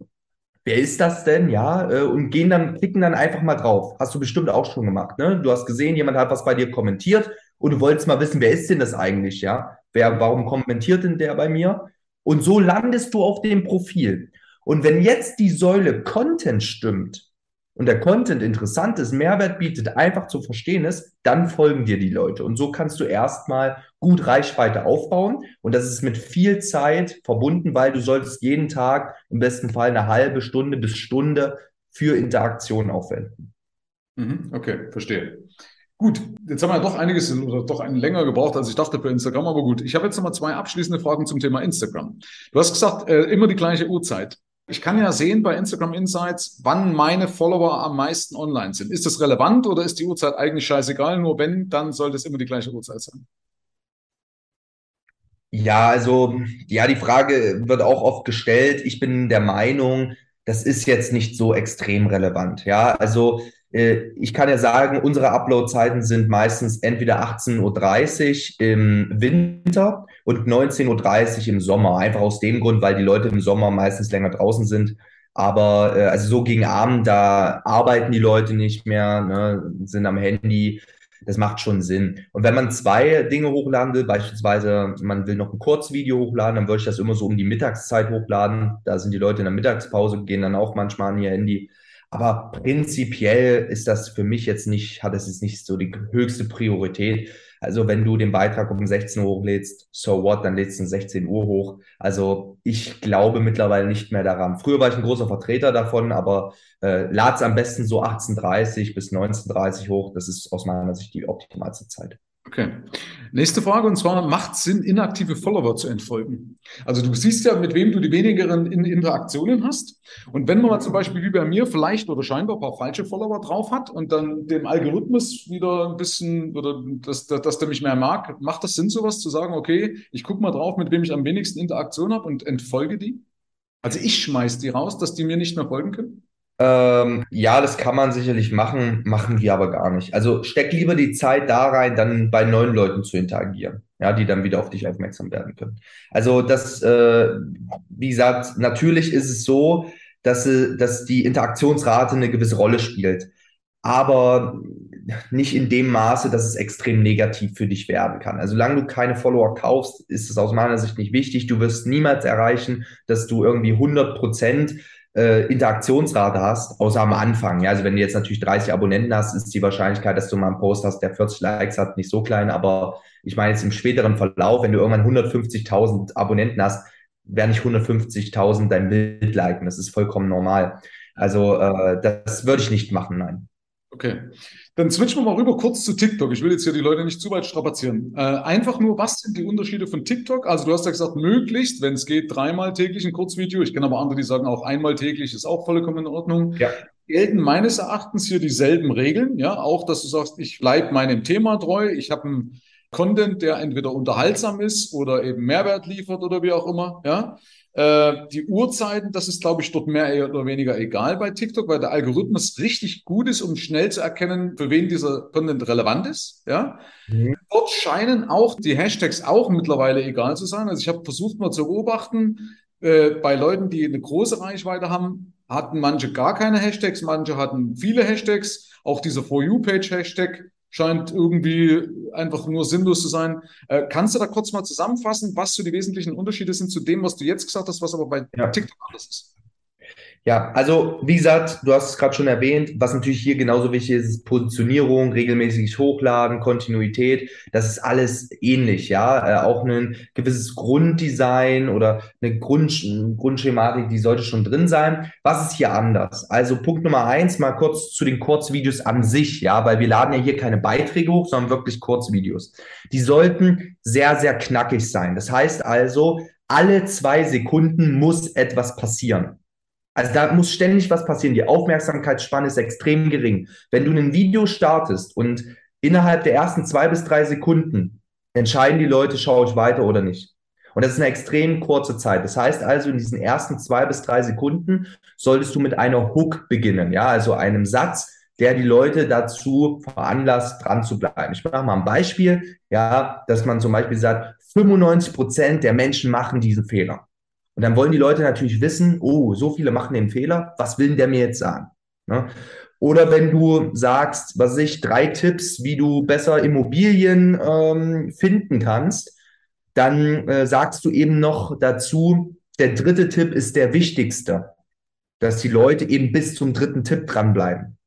wer ist das denn? Ja, äh, und gehen dann, klicken dann einfach mal drauf. Hast du bestimmt auch schon gemacht. Ne? Du hast gesehen, jemand hat was bei dir kommentiert und du wolltest mal wissen, wer ist denn das eigentlich? Ja, wer, warum kommentiert denn der bei mir? Und so landest du auf dem Profil. Und wenn jetzt die Säule Content stimmt, und der Content interessant ist, Mehrwert bietet, einfach zu verstehen ist, dann folgen dir die Leute. Und so kannst du erstmal gut Reichweite aufbauen. Und das ist mit viel Zeit verbunden, weil du solltest jeden Tag im besten Fall eine halbe Stunde bis Stunde für Interaktion aufwenden. Mhm, okay, verstehe. Gut, jetzt haben wir ja doch einiges oder doch einen länger gebraucht, als ich dachte für Instagram, aber gut. Ich habe jetzt nochmal zwei abschließende Fragen zum Thema Instagram. Du hast gesagt, äh, immer die gleiche Uhrzeit. Ich kann ja sehen bei Instagram Insights, wann meine Follower am meisten online sind. Ist das relevant oder ist die Uhrzeit eigentlich scheißegal? Nur wenn, dann sollte es immer die gleiche Uhrzeit sein. Ja, also, ja, die Frage wird auch oft gestellt. Ich bin der Meinung, das ist jetzt nicht so extrem relevant. Ja, also ich kann ja sagen, unsere Upload-Zeiten sind meistens entweder 18.30 Uhr im Winter und 19.30 Uhr im Sommer. Einfach aus dem Grund, weil die Leute im Sommer meistens länger draußen sind. Aber äh, also so gegen Abend, da arbeiten die Leute nicht mehr, ne, sind am Handy. Das macht schon Sinn. Und wenn man zwei Dinge hochladen will, beispielsweise man will noch ein Kurzvideo hochladen, dann würde ich das immer so um die Mittagszeit hochladen. Da sind die Leute in der Mittagspause, gehen dann auch manchmal an ihr Handy. Aber prinzipiell ist das für mich jetzt nicht, hat es jetzt nicht so die höchste Priorität. Also wenn du den Beitrag um 16 Uhr hochlädst, so what, dann lädst du um 16 Uhr hoch. Also ich glaube mittlerweile nicht mehr daran. Früher war ich ein großer Vertreter davon, aber äh, lad's am besten so 18.30 bis 19.30 hoch. Das ist aus meiner Sicht die optimalste Zeit. Okay. Nächste Frage, und zwar, macht es Sinn, inaktive Follower zu entfolgen? Also du siehst ja, mit wem du die wenigeren in Interaktionen hast. Und wenn man mal zum Beispiel wie bei mir vielleicht oder scheinbar ein paar falsche Follower drauf hat und dann dem Algorithmus wieder ein bisschen, oder dass, dass, dass der mich mehr mag, macht das Sinn, sowas zu sagen, okay, ich gucke mal drauf, mit wem ich am wenigsten Interaktion habe und entfolge die? Also ich schmeiß die raus, dass die mir nicht mehr folgen können? Ähm, ja, das kann man sicherlich machen, machen wir aber gar nicht. Also steck lieber die Zeit da rein, dann bei neuen Leuten zu interagieren, ja, die dann wieder auf dich aufmerksam werden können. Also das, äh, wie gesagt, natürlich ist es so, dass, äh, dass die Interaktionsrate eine gewisse Rolle spielt, aber nicht in dem Maße, dass es extrem negativ für dich werden kann. Also solange du keine Follower kaufst, ist es aus meiner Sicht nicht wichtig. Du wirst niemals erreichen, dass du irgendwie 100 Prozent äh, Interaktionsrate hast, außer am Anfang. Ja, also wenn du jetzt natürlich 30 Abonnenten hast, ist die Wahrscheinlichkeit, dass du mal einen Post hast, der 40 Likes hat, nicht so klein. Aber ich meine jetzt im späteren Verlauf, wenn du irgendwann 150.000 Abonnenten hast, werden nicht 150.000 dein Bild liken. Das ist vollkommen normal. Also äh, das würde ich nicht machen, nein. Okay. Dann switchen wir mal rüber kurz zu TikTok. Ich will jetzt hier die Leute nicht zu weit strapazieren. Äh, einfach nur, was sind die Unterschiede von TikTok? Also du hast ja gesagt, möglichst, wenn es geht, dreimal täglich ein Kurzvideo. Ich kenne aber andere, die sagen auch einmal täglich ist auch vollkommen in Ordnung. Ja. Gelten meines Erachtens hier dieselben Regeln. Ja, auch, dass du sagst, ich bleibe meinem Thema treu. Ich habe einen Content, der entweder unterhaltsam ist oder eben Mehrwert liefert oder wie auch immer. Ja. Äh, die Uhrzeiten, das ist, glaube ich, dort mehr oder weniger egal bei TikTok, weil der Algorithmus richtig gut ist, um schnell zu erkennen, für wen dieser Content relevant ist. Ja? Mhm. Dort scheinen auch die Hashtags auch mittlerweile egal zu sein. Also ich habe versucht mal zu beobachten, äh, bei Leuten, die eine große Reichweite haben, hatten manche gar keine Hashtags, manche hatten viele Hashtags. Auch dieser For You-Page-Hashtag scheint irgendwie einfach nur sinnlos zu sein. Äh, kannst du da kurz mal zusammenfassen, was so die wesentlichen Unterschiede sind zu dem, was du jetzt gesagt hast, was aber bei ja. TikTok anders ist? Ja, also wie gesagt, du hast es gerade schon erwähnt, was natürlich hier genauso wichtig ist, ist Positionierung, regelmäßig hochladen, Kontinuität. Das ist alles ähnlich, ja. Äh, auch ein gewisses Grunddesign oder eine Grund, Grundschematik, die sollte schon drin sein. Was ist hier anders? Also Punkt Nummer eins, mal kurz zu den Kurzvideos an sich, ja, weil wir laden ja hier keine Beiträge hoch, sondern wirklich Kurzvideos. Die sollten sehr, sehr knackig sein. Das heißt also, alle zwei Sekunden muss etwas passieren. Also da muss ständig was passieren. Die Aufmerksamkeitsspanne ist extrem gering. Wenn du ein Video startest und innerhalb der ersten zwei bis drei Sekunden entscheiden die Leute, schaue ich weiter oder nicht. Und das ist eine extrem kurze Zeit. Das heißt also, in diesen ersten zwei bis drei Sekunden solltest du mit einer Hook beginnen, ja, also einem Satz, der die Leute dazu veranlasst, dran zu bleiben. Ich mache mal ein Beispiel, ja, dass man zum Beispiel sagt, 95 Prozent der Menschen machen diesen Fehler. Und dann wollen die Leute natürlich wissen, oh, so viele machen den Fehler, was will denn der mir jetzt sagen? Ne? Oder wenn du sagst, was ich, drei Tipps, wie du besser Immobilien ähm, finden kannst, dann äh, sagst du eben noch dazu, der dritte Tipp ist der wichtigste, dass die Leute eben bis zum dritten Tipp dranbleiben.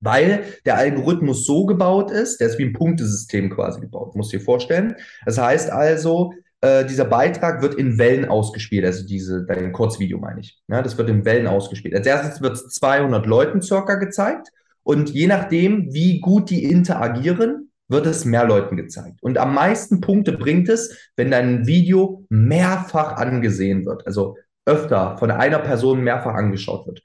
Weil der Algorithmus so gebaut ist, der ist wie ein Punktesystem quasi gebaut, musst du dir vorstellen. Das heißt also, äh, dieser Beitrag wird in Wellen ausgespielt, also diese, dein Kurzvideo meine ich. Ja, das wird in Wellen ausgespielt. Als erstes wird es 200 Leuten circa gezeigt Und je nachdem, wie gut die interagieren, wird es mehr Leuten gezeigt. Und am meisten Punkte bringt es, wenn dein Video mehrfach angesehen wird. Also öfter von einer Person mehrfach angeschaut wird.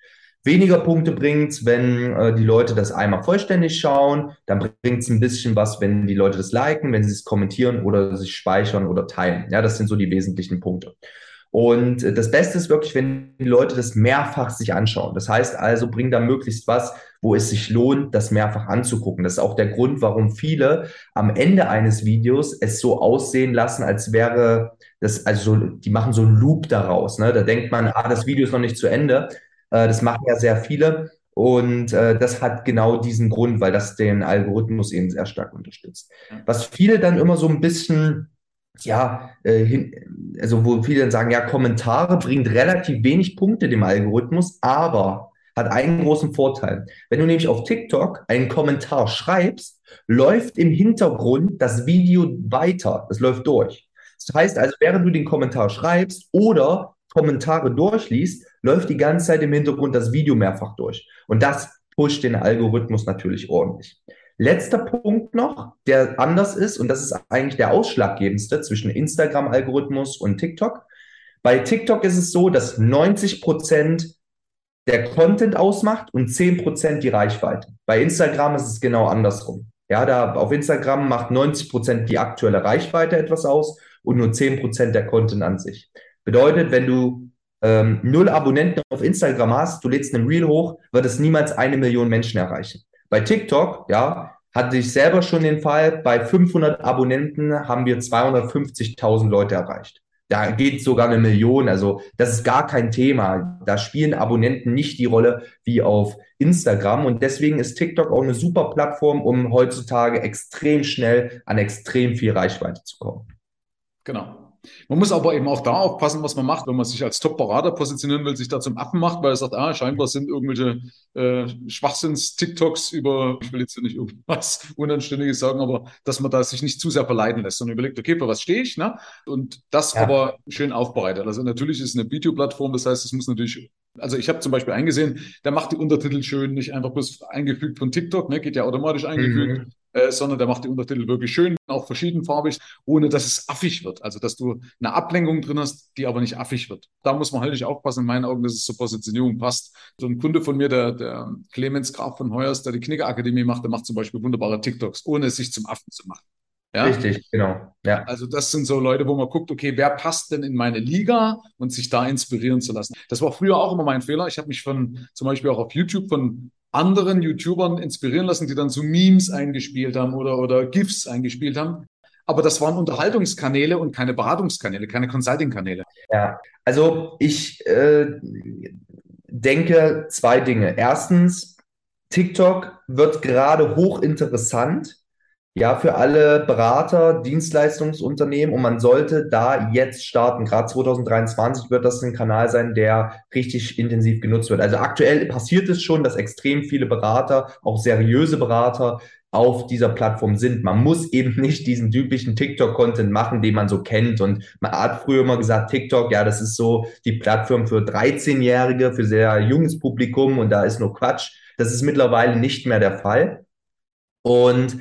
Weniger Punkte bringt es, wenn äh, die Leute das einmal vollständig schauen. Dann bringt es ein bisschen was, wenn die Leute das liken, wenn sie es kommentieren oder sich speichern oder teilen. Ja, das sind so die wesentlichen Punkte. Und äh, das Beste ist wirklich, wenn die Leute das mehrfach sich anschauen. Das heißt also, bring da möglichst was, wo es sich lohnt, das mehrfach anzugucken. Das ist auch der Grund, warum viele am Ende eines Videos es so aussehen lassen, als wäre das, also die machen so einen Loop daraus. Ne? Da denkt man, ah, das Video ist noch nicht zu Ende. Äh, das machen ja sehr viele. Und äh, das hat genau diesen Grund, weil das den Algorithmus eben sehr stark unterstützt. Was viele dann immer so ein bisschen ja, äh, hin, also wo viele dann sagen, ja, Kommentare bringt relativ wenig Punkte dem Algorithmus, aber hat einen großen Vorteil. Wenn du nämlich auf TikTok einen Kommentar schreibst, läuft im Hintergrund das Video weiter. Das läuft durch. Das heißt also, während du den Kommentar schreibst oder Kommentare durchliest, läuft die ganze Zeit im Hintergrund das Video mehrfach durch. Und das pusht den Algorithmus natürlich ordentlich. Letzter Punkt noch, der anders ist, und das ist eigentlich der ausschlaggebendste zwischen Instagram-Algorithmus und TikTok. Bei TikTok ist es so, dass 90 Prozent der Content ausmacht und 10 Prozent die Reichweite. Bei Instagram ist es genau andersrum. Ja, da auf Instagram macht 90 Prozent die aktuelle Reichweite etwas aus und nur 10 Prozent der Content an sich. Bedeutet, wenn du ähm, null Abonnenten auf Instagram hast, du lädst einen Reel hoch, wird es niemals eine Million Menschen erreichen. Bei TikTok, ja, hatte ich selber schon den Fall, bei 500 Abonnenten haben wir 250.000 Leute erreicht. Da geht sogar eine Million, also das ist gar kein Thema. Da spielen Abonnenten nicht die Rolle wie auf Instagram und deswegen ist TikTok auch eine super Plattform, um heutzutage extrem schnell an extrem viel Reichweite zu kommen. Genau. Man muss aber eben auch da aufpassen, was man macht, wenn man sich als Top-Berater positionieren will, sich da zum Affen macht, weil er sagt, ah, scheinbar sind irgendwelche äh, Schwachsinns-TikToks über, ich will jetzt nicht irgendwas [laughs] Unanständiges sagen, aber dass man da sich nicht zu sehr verleiten lässt, sondern überlegt, okay, für was stehe ich, ne? Und das ja. aber schön aufbereitet. Also natürlich ist es eine Videoplattform, das heißt, es muss natürlich also ich habe zum Beispiel eingesehen, der macht die Untertitel schön, nicht einfach bloß eingefügt von TikTok, ne, geht ja automatisch eingefügt. Mhm äh, sondern der macht die Untertitel wirklich schön, auch verschiedenfarbig, ohne dass es affig wird. Also, dass du eine Ablenkung drin hast, die aber nicht affig wird. Da muss man halt aufpassen, in meinen Augen, dass es zur Positionierung passt. So ein Kunde von mir, der, der Clemens Graf von Heuers, der die Knicker-Akademie macht, der macht zum Beispiel wunderbare TikToks, ohne es sich zum Affen zu machen. Ja? Richtig, genau. Ja. Also das sind so Leute, wo man guckt, okay, wer passt denn in meine Liga und sich da inspirieren zu lassen. Das war früher auch immer mein Fehler. Ich habe mich von zum Beispiel auch auf YouTube von anderen YouTubern inspirieren lassen, die dann so Memes eingespielt haben oder, oder GIFs eingespielt haben. Aber das waren Unterhaltungskanäle und keine Beratungskanäle, keine Consulting-Kanäle. Ja, also ich äh, denke zwei Dinge. Erstens, TikTok wird gerade hochinteressant, ja, für alle Berater, Dienstleistungsunternehmen und man sollte da jetzt starten. Gerade 2023 wird das ein Kanal sein, der richtig intensiv genutzt wird. Also aktuell passiert es schon, dass extrem viele Berater, auch seriöse Berater, auf dieser Plattform sind. Man muss eben [laughs] nicht diesen typischen TikTok-Content machen, den man so kennt. Und man hat früher immer gesagt, TikTok, ja, das ist so die Plattform für 13-Jährige, für sehr junges Publikum und da ist nur Quatsch. Das ist mittlerweile nicht mehr der Fall. Und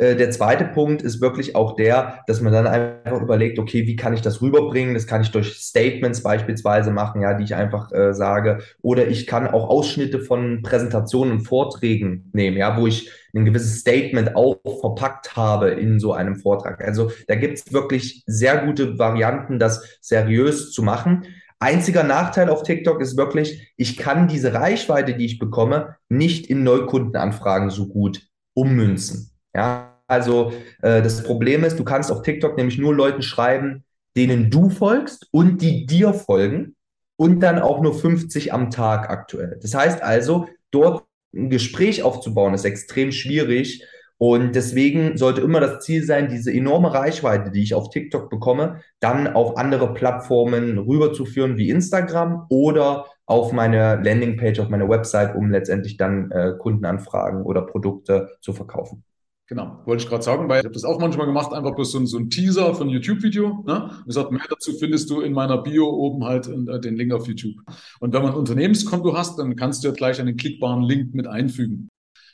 der zweite Punkt ist wirklich auch der, dass man dann einfach überlegt, okay, wie kann ich das rüberbringen? Das kann ich durch Statements beispielsweise machen, ja, die ich einfach äh, sage. Oder ich kann auch Ausschnitte von Präsentationen und Vorträgen nehmen, ja, wo ich ein gewisses Statement auch verpackt habe in so einem Vortrag. Also da gibt es wirklich sehr gute Varianten, das seriös zu machen. Einziger Nachteil auf TikTok ist wirklich, ich kann diese Reichweite, die ich bekomme, nicht in Neukundenanfragen so gut ummünzen. Ja, also äh, das Problem ist, du kannst auf TikTok nämlich nur Leuten schreiben, denen du folgst und die dir folgen und dann auch nur 50 am Tag aktuell. Das heißt also, dort ein Gespräch aufzubauen, ist extrem schwierig. Und deswegen sollte immer das Ziel sein, diese enorme Reichweite, die ich auf TikTok bekomme, dann auf andere Plattformen rüberzuführen wie Instagram oder auf meine Landingpage, auf meine Website, um letztendlich dann äh, Kundenanfragen oder Produkte zu verkaufen. Genau, wollte ich gerade sagen, weil ich habe das auch manchmal gemacht, einfach bloß so ein, so ein Teaser von YouTube-Video. Ne? Und gesagt, mehr dazu findest du in meiner Bio oben halt äh, den Link auf YouTube. Und wenn man ein Unternehmenskonto hast, dann kannst du ja gleich einen klickbaren Link mit einfügen.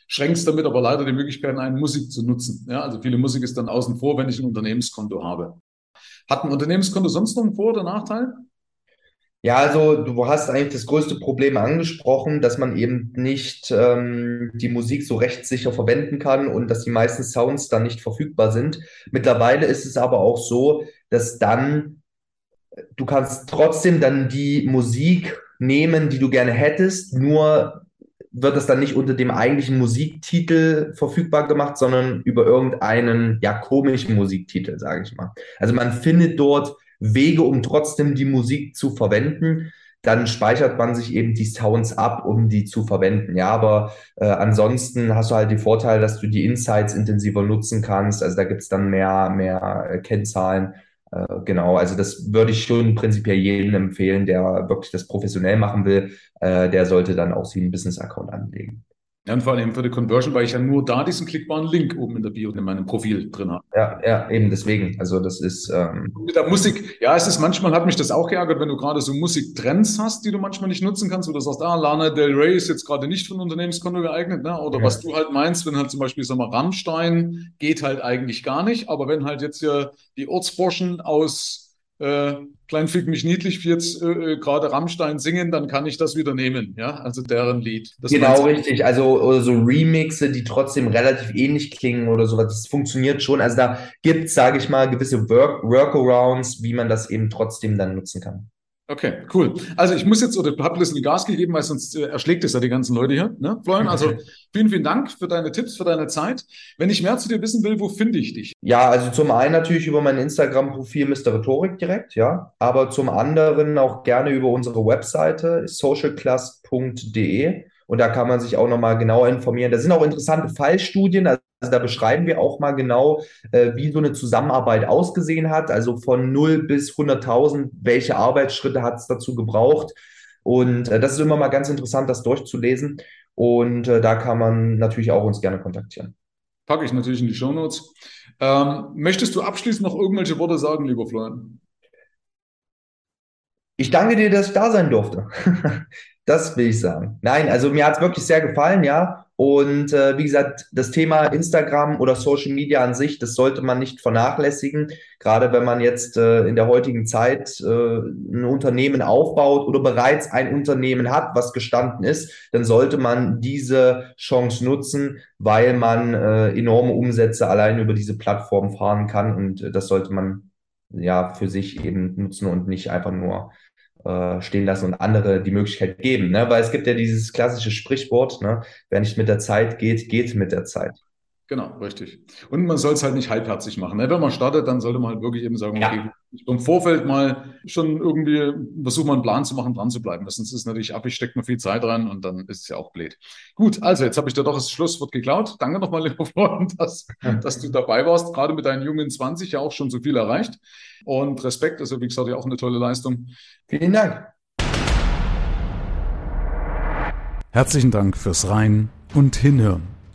schränkst damit aber leider die Möglichkeit ein, Musik zu nutzen. Ja, also viele Musik ist dann außen vor, wenn ich ein Unternehmenskonto habe. Hat ein Unternehmenskonto sonst noch einen Vor- oder Nachteil? Ja, also du hast eigentlich das größte Problem angesprochen, dass man eben nicht ähm, die Musik so rechtssicher verwenden kann und dass die meisten Sounds dann nicht verfügbar sind. Mittlerweile ist es aber auch so, dass dann du kannst trotzdem dann die Musik nehmen, die du gerne hättest, nur wird es dann nicht unter dem eigentlichen Musiktitel verfügbar gemacht, sondern über irgendeinen ja komischen Musiktitel, sage ich mal. Also man findet dort Wege, um trotzdem die Musik zu verwenden. Dann speichert man sich eben die Sounds ab, um die zu verwenden. Ja, aber äh, ansonsten hast du halt die Vorteile, dass du die Insights intensiver nutzen kannst. Also da gibt's dann mehr, mehr äh, Kennzahlen äh, genau, also das würde ich schon prinzipiell jedem empfehlen, der wirklich das professionell machen will, äh, der sollte dann auch sich einen Business-Account anlegen. Ja, und vor allem für die Conversion, weil ich ja nur da diesen klickbaren Link oben in der Bio in meinem Profil drin habe. Ja, ja, eben deswegen. Also das ist. Ähm Mit der Musik, ja, es ist manchmal hat mich das auch geärgert, wenn du gerade so Musiktrends hast, die du manchmal nicht nutzen kannst, wo du sagst, ah, Lana Del Rey ist jetzt gerade nicht für ein Unternehmenskonto geeignet, ne? Oder ja. was du halt meinst, wenn halt zum Beispiel, sag mal, Rammstein geht halt eigentlich gar nicht, aber wenn halt jetzt hier die Ortsburschen aus äh, Klein Fick mich niedlich jetzt äh, äh, gerade Rammstein singen, dann kann ich das wieder nehmen, ja, also deren Lied. Das genau richtig, also oder so Remixe, die trotzdem relativ ähnlich klingen oder sowas, das funktioniert schon. Also da gibt es, sage ich mal, gewisse Work Workarounds, wie man das eben trotzdem dann nutzen kann. Okay, cool. Also ich muss jetzt, oder hast ein bisschen Gas gegeben, weil sonst äh, erschlägt es ja die ganzen Leute hier, ne, Florian? Also vielen, vielen Dank für deine Tipps, für deine Zeit. Wenn ich mehr zu dir wissen will, wo finde ich dich? Ja, also zum einen natürlich über mein Instagram-Profil Mr. Rhetorik direkt, ja, aber zum anderen auch gerne über unsere Webseite socialclass.de und da kann man sich auch nochmal genau informieren. Da sind auch interessante Fallstudien. Also da beschreiben wir auch mal genau, äh, wie so eine Zusammenarbeit ausgesehen hat. Also von 0 bis 100.000, welche Arbeitsschritte hat es dazu gebraucht. Und äh, das ist immer mal ganz interessant, das durchzulesen. Und äh, da kann man natürlich auch uns gerne kontaktieren. Packe ich natürlich in die Show Notes. Ähm, möchtest du abschließend noch irgendwelche Worte sagen, lieber Florian? Ich danke dir, dass ich da sein durfte. [laughs] Das will ich sagen. Nein, also mir hat es wirklich sehr gefallen, ja. Und äh, wie gesagt, das Thema Instagram oder Social Media an sich, das sollte man nicht vernachlässigen. Gerade wenn man jetzt äh, in der heutigen Zeit äh, ein Unternehmen aufbaut oder bereits ein Unternehmen hat, was gestanden ist, dann sollte man diese Chance nutzen, weil man äh, enorme Umsätze allein über diese Plattform fahren kann. Und äh, das sollte man ja für sich eben nutzen und nicht einfach nur äh, stehen lassen und andere die Möglichkeit geben. Ne? Weil es gibt ja dieses klassische Sprichwort, ne? wer nicht mit der Zeit geht, geht mit der Zeit. Genau, richtig. Und man soll es halt nicht halbherzig machen. Ne? Wenn man startet, dann sollte man halt wirklich eben sagen, ja. okay, im Vorfeld mal schon irgendwie versuchen, mal einen Plan zu machen, dran zu bleiben. Sonst ist es natürlich ab, ich stecke mir viel Zeit rein und dann ist es ja auch blöd. Gut, also jetzt habe ich dir doch das Schlusswort geklaut. Danke nochmal, lieber [laughs] Freund, dass, dass du dabei warst. Gerade mit deinen jungen 20 ja auch schon so viel erreicht. Und Respekt, also wie gesagt, ja auch eine tolle Leistung. Vielen Dank. Herzlichen Dank fürs Rein und Hinhören.